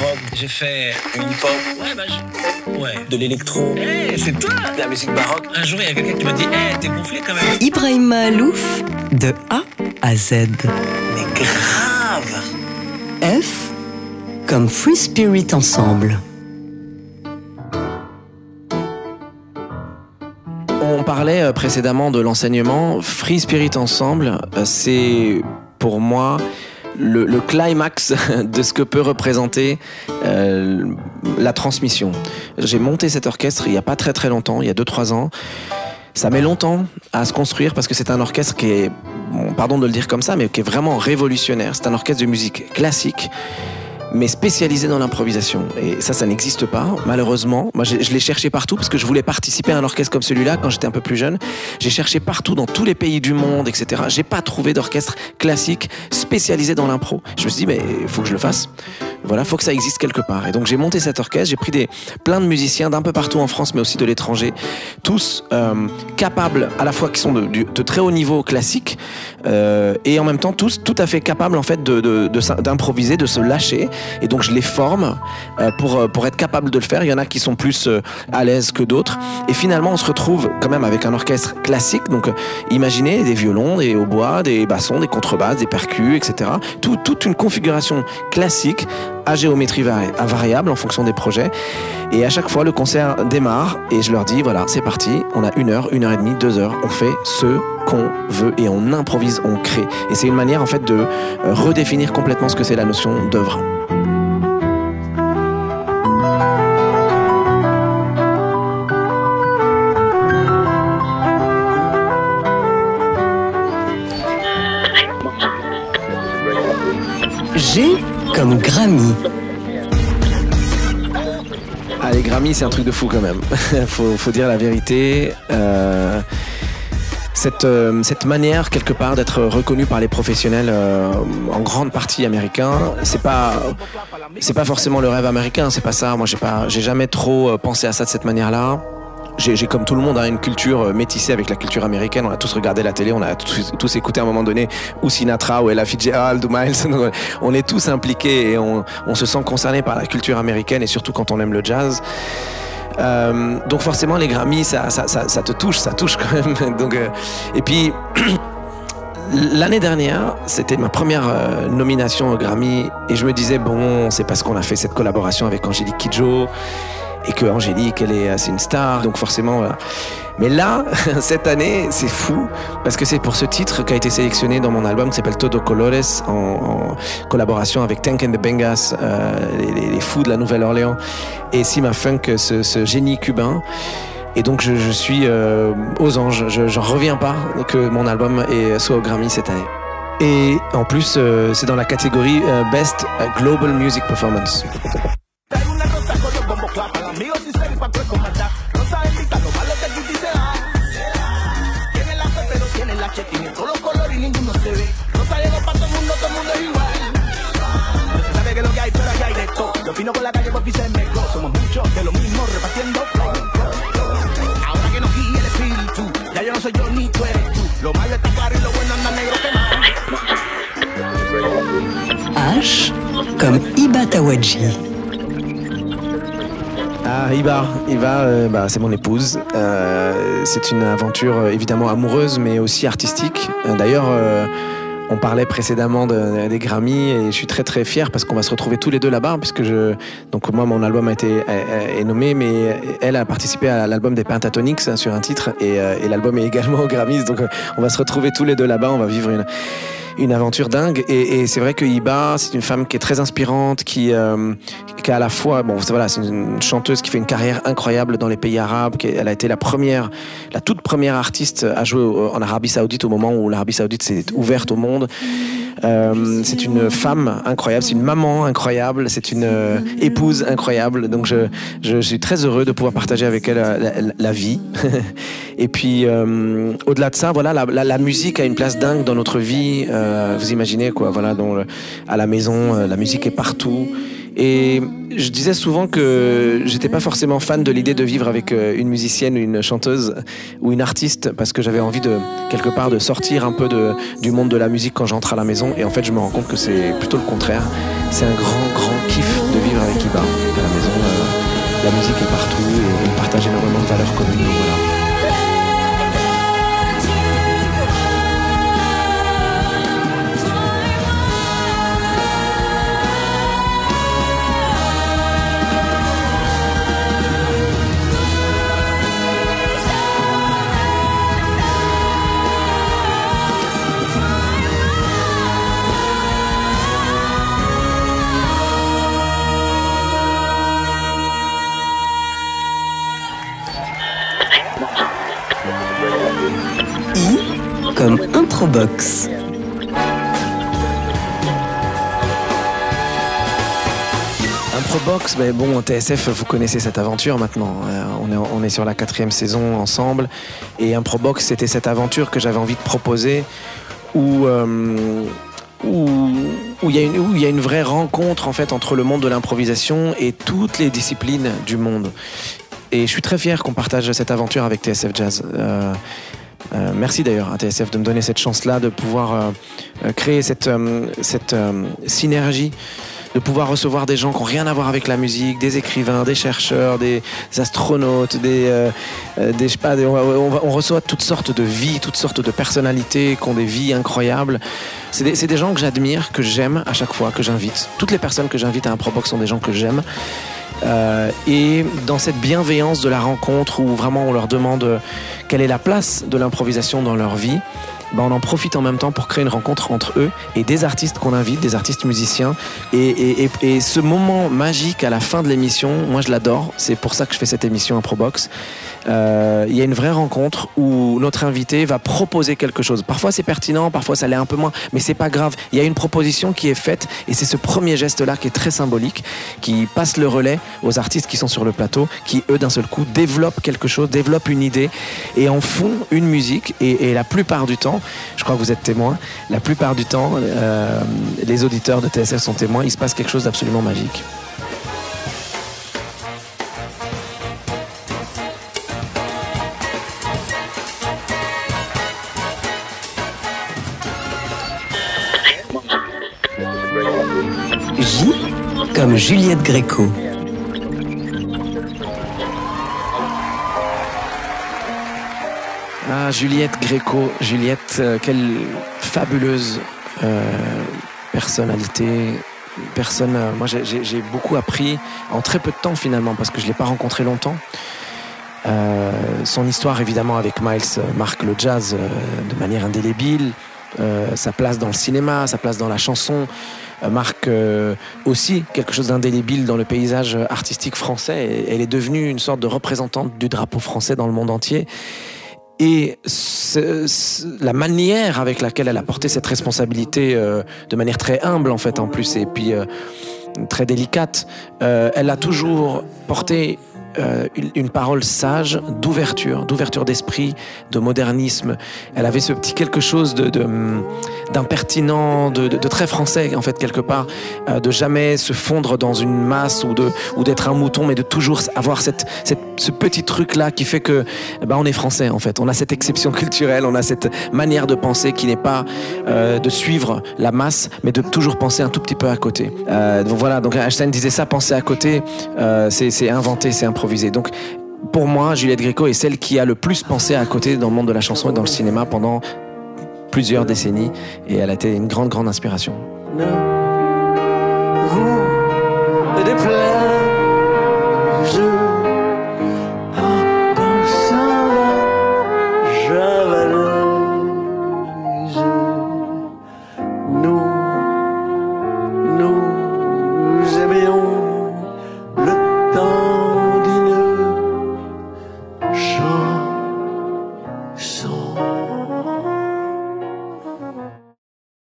rock, j'ai fait une hip-hop. Ouais, bah, je... ouais. De l'électro. Eh, c'est toi De la musique baroque. Un jour, il y a quelqu'un qui m'a dit, eh, t'es gonflé quand même. Ibrahim Alouf, de A à Z. Mais grave F comme Free Spirit Ensemble. On parlait euh, précédemment de l'enseignement. Free Spirit Ensemble, euh, c'est pour moi le, climax de ce que peut représenter euh, la transmission. J'ai monté cet orchestre il n'y a pas très très longtemps, il y a 2-3 ans. Ça met longtemps à se construire parce que c'est un orchestre qui est, pardon de le dire comme ça, mais qui est vraiment révolutionnaire. C'est un orchestre de musique classique mais spécialisé dans l'improvisation. Et ça, ça n'existe pas, malheureusement. Moi, je, l'ai cherché partout parce que je voulais participer à un orchestre comme celui-là quand j'étais un peu plus jeune. J'ai cherché partout dans tous les pays du monde, etc. J'ai pas trouvé d'orchestre classique spécialisé dans l'impro. Je me suis dit, mais il faut que je le fasse. Voilà, faut que ça existe quelque part. Et donc j'ai monté cet orchestre, j'ai pris des, plein de musiciens d'un peu partout en France, mais aussi de l'étranger, tous euh, capables, à la fois qui sont de, de, de très haut niveau classique, euh, et en même temps tous tout à fait capables en fait d'improviser, de, de, se lâcher. Et donc je les forme euh, pour, pour être capable de le faire. Il y en a qui sont plus euh, à l'aise que d'autres. Et finalement, on se retrouve quand même avec un orchestre classique. Donc imaginez des violons, des hautbois, des bassons, des contrebasses, des percus, etc. Tout, toute une configuration classique à géométrie variable en fonction des projets. Et à chaque fois, le concert démarre et je leur dis voilà, c'est parti. On a une heure, une heure et demie, deux heures. On fait ce qu'on veut et on improvise, on crée. Et c'est une manière en fait de redéfinir complètement ce que c'est la notion d'œuvre. Grammy. Ah, les Grammy, c'est un truc de fou quand même. faut, dire la vérité. Euh, cette, euh, cette manière, quelque part, d'être reconnu par les professionnels, euh, en grande partie américains, c'est pas, c'est pas forcément le rêve américain, c'est pas ça. Moi, j'ai pas, j'ai jamais trop pensé à ça de cette manière-là j'ai comme tout le monde hein, une culture métissée avec la culture américaine. On a tous regardé la télé, on a tous, écouté à un moment donné ou Sinatra ou Ella Fitzgerald ou Miles. on est tous impliqués et on, se sent concerné par la culture américaine et surtout quand on aime le jazz. Euh, donc forcément les Grammys ça, te touche, ça touche quand même. donc, euh, et puis L'année dernière, c'était ma première euh, nomination au Grammy et je me disais bon, c'est parce qu'on a fait cette collaboration avec Angélique Kidjo et que Angélique, elle est, c'est une star, donc forcément, voilà. Mais là, cette année, c'est fou, parce que c'est pour ce titre qui a été sélectionné dans mon album qui s'appelle Todo Colores, en, en, collaboration avec Tank and the Bengas, euh, les, les, fous de la Nouvelle-Orléans, et Sima Funk, ce, ce, génie cubain. Et donc je, je suis euh, aux anges, je j'en reviens pas que mon album soit au Grammy cette année. Et en plus, euh, c'est dans la catégorie euh, Best Global Music Performance. pues con maldad. Rosa bendita, lo malo que aquí se da. Tiene la fe, pero tiene la che, tiene todos los colores y ninguno se ve. Rosa llegó para todo el mundo, todo el mundo es igual. No se sabe que lo que hay, pero aquí hay de todo. Yo opino por la calle porque se me go. Somos muchos de lo mismo repartiendo flow. Ahora que nos guía el espíritu, ya yo no soy yo ni tú eres tú. Lo malo está claro y lo bueno anda negro que quemado. H comme Ibatawaji. Tawadji. Ah, Iba, Iba euh, bah, c'est mon épouse. Euh, c'est une aventure euh, évidemment amoureuse, mais aussi artistique. D'ailleurs, euh, on parlait précédemment de, des Grammy et je suis très très fier parce qu'on va se retrouver tous les deux là-bas puisque donc moi mon album a été est, nommé mais elle a participé à l'album des Pentatonix sur un titre et, et l'album est également aux Grammys donc on va se retrouver tous les deux là-bas on va vivre une une aventure dingue. Et, c'est vrai que Iba, c'est une femme qui est très inspirante, qui, euh, qui a à la fois, bon, voilà, c'est une chanteuse qui fait une carrière incroyable dans les pays arabes. Qui, elle a été la première, la toute première artiste à jouer en Arabie Saoudite au moment où l'Arabie Saoudite s'est ouverte au monde. Euh, c'est une femme incroyable, c'est une maman incroyable, c'est une euh, épouse incroyable. Donc je, je, suis très heureux de pouvoir partager avec elle la, vie. Et puis au-delà de ça, voilà, la, la, musique a une place dingue dans notre vie. Euh, vous imaginez quoi, voilà, dans à la maison, euh, la musique est partout. Et je disais souvent que j'étais pas forcément fan de l'idée de vivre avec une musicienne, une chanteuse ou une artiste parce que j'avais envie de quelque part de sortir un peu du monde de la musique quand j'entre à la maison. Et en fait, je me rends compte que c'est plutôt le contraire. C'est un grand, grand kiff de vivre avec musique est partout et on partage énormément de valeurs communes. Voilà. Comme Improbox. Improbox, mais bon, TSF, vous connaissez cette aventure maintenant. Euh, on, est, on est sur la quatrième saison ensemble. Et Improbox, c'était cette aventure que j'avais envie de proposer où. Euh, où, il y y a une vraie rencontre en fait entre le monde de l'improvisation et toutes les disciplines du monde. Et je suis très fier qu'on partage cette aventure avec TSF Jazz. Euh, euh, merci d'ailleurs à TSF de me donner cette chance-là de pouvoir euh, euh, créer cette, cette synergie de pouvoir recevoir des gens qui n'ont rien à voir avec la musique, des écrivains, des chercheurs, des astronautes, des, des, je pas, on, reçoit toutes sortes de vies, toutes sortes de personnalités qui ont des vies incroyables. C'est des, des, gens que j'admire, que j'aime à chaque fois, que j'invite. Toutes les personnes que j'invite à un Probox sont des gens que j'aime. Euh, et dans cette bienveillance de la rencontre où vraiment on leur demande quelle est la place de l'improvisation dans leur vie, ben on en profite en même temps pour créer une rencontre entre eux et des artistes qu'on invite, des artistes musiciens. Et, et, et, ce moment magique à la fin de l'émission, moi je l'adore. C'est pour ça que je fais cette émission Improbox. Euh, il y a une vraie rencontre où notre invité va proposer quelque chose. Parfois c'est pertinent, parfois ça l'est un peu moins, mais c'est pas grave. Il y a une proposition qui est faite et c'est ce premier geste-là qui est très symbolique, qui passe le relais aux artistes qui sont sur le plateau, qui eux d'un seul coup développent quelque chose, développent une idée et en font une musique. Et, la plupart du temps, je crois que vous êtes témoins, la plupart du temps, euh, les auditeurs de TSF sont témoins, il se passe quelque chose d'absolument magique. Comme Juliette Gréco. Ah, Juliette Gréco. Juliette, euh, quelle fabuleuse euh, personnalité. Personne, euh, moi j'ai beaucoup appris en très peu de temps finalement parce que je l'ai pas rencontré longtemps. son histoire évidemment avec Miles marque le jazz de manière indélébile. Sa place dans le cinéma, sa place dans la chanson, euh, marque euh, aussi quelque chose d'indélébile dans le paysage artistique français. Elle est devenue une sorte de représentante du drapeau français dans le monde entier. Et la manière avec laquelle elle a porté cette responsabilité, euh, de manière très humble en fait en plus, et puis très délicate, elle a toujours porté euh, une parole sage, d'ouverture, d'ouverture d'esprit, de modernisme. Elle avait ce petit quelque chose de, d'impertinent, de, très français en fait quelque part, euh, de jamais se fondre dans une masse ou de ou d'être un mouton, mais de toujours avoir cette, ce petit truc là qui fait que bah, on est français en fait. On a cette exception culturelle, on a cette manière de penser qui n'est pas euh, de suivre la masse, mais de toujours penser un tout petit peu à côté. donc voilà, donc Einstein disait ça, penser à côté, c'est inventer, c'est improviser. Donc, pour moi, Juliette Gréco est celle qui a le plus pensé à côté dans le monde de la chanson et dans le cinéma pendant plusieurs décennies. Et elle a été une grande, grande inspiration.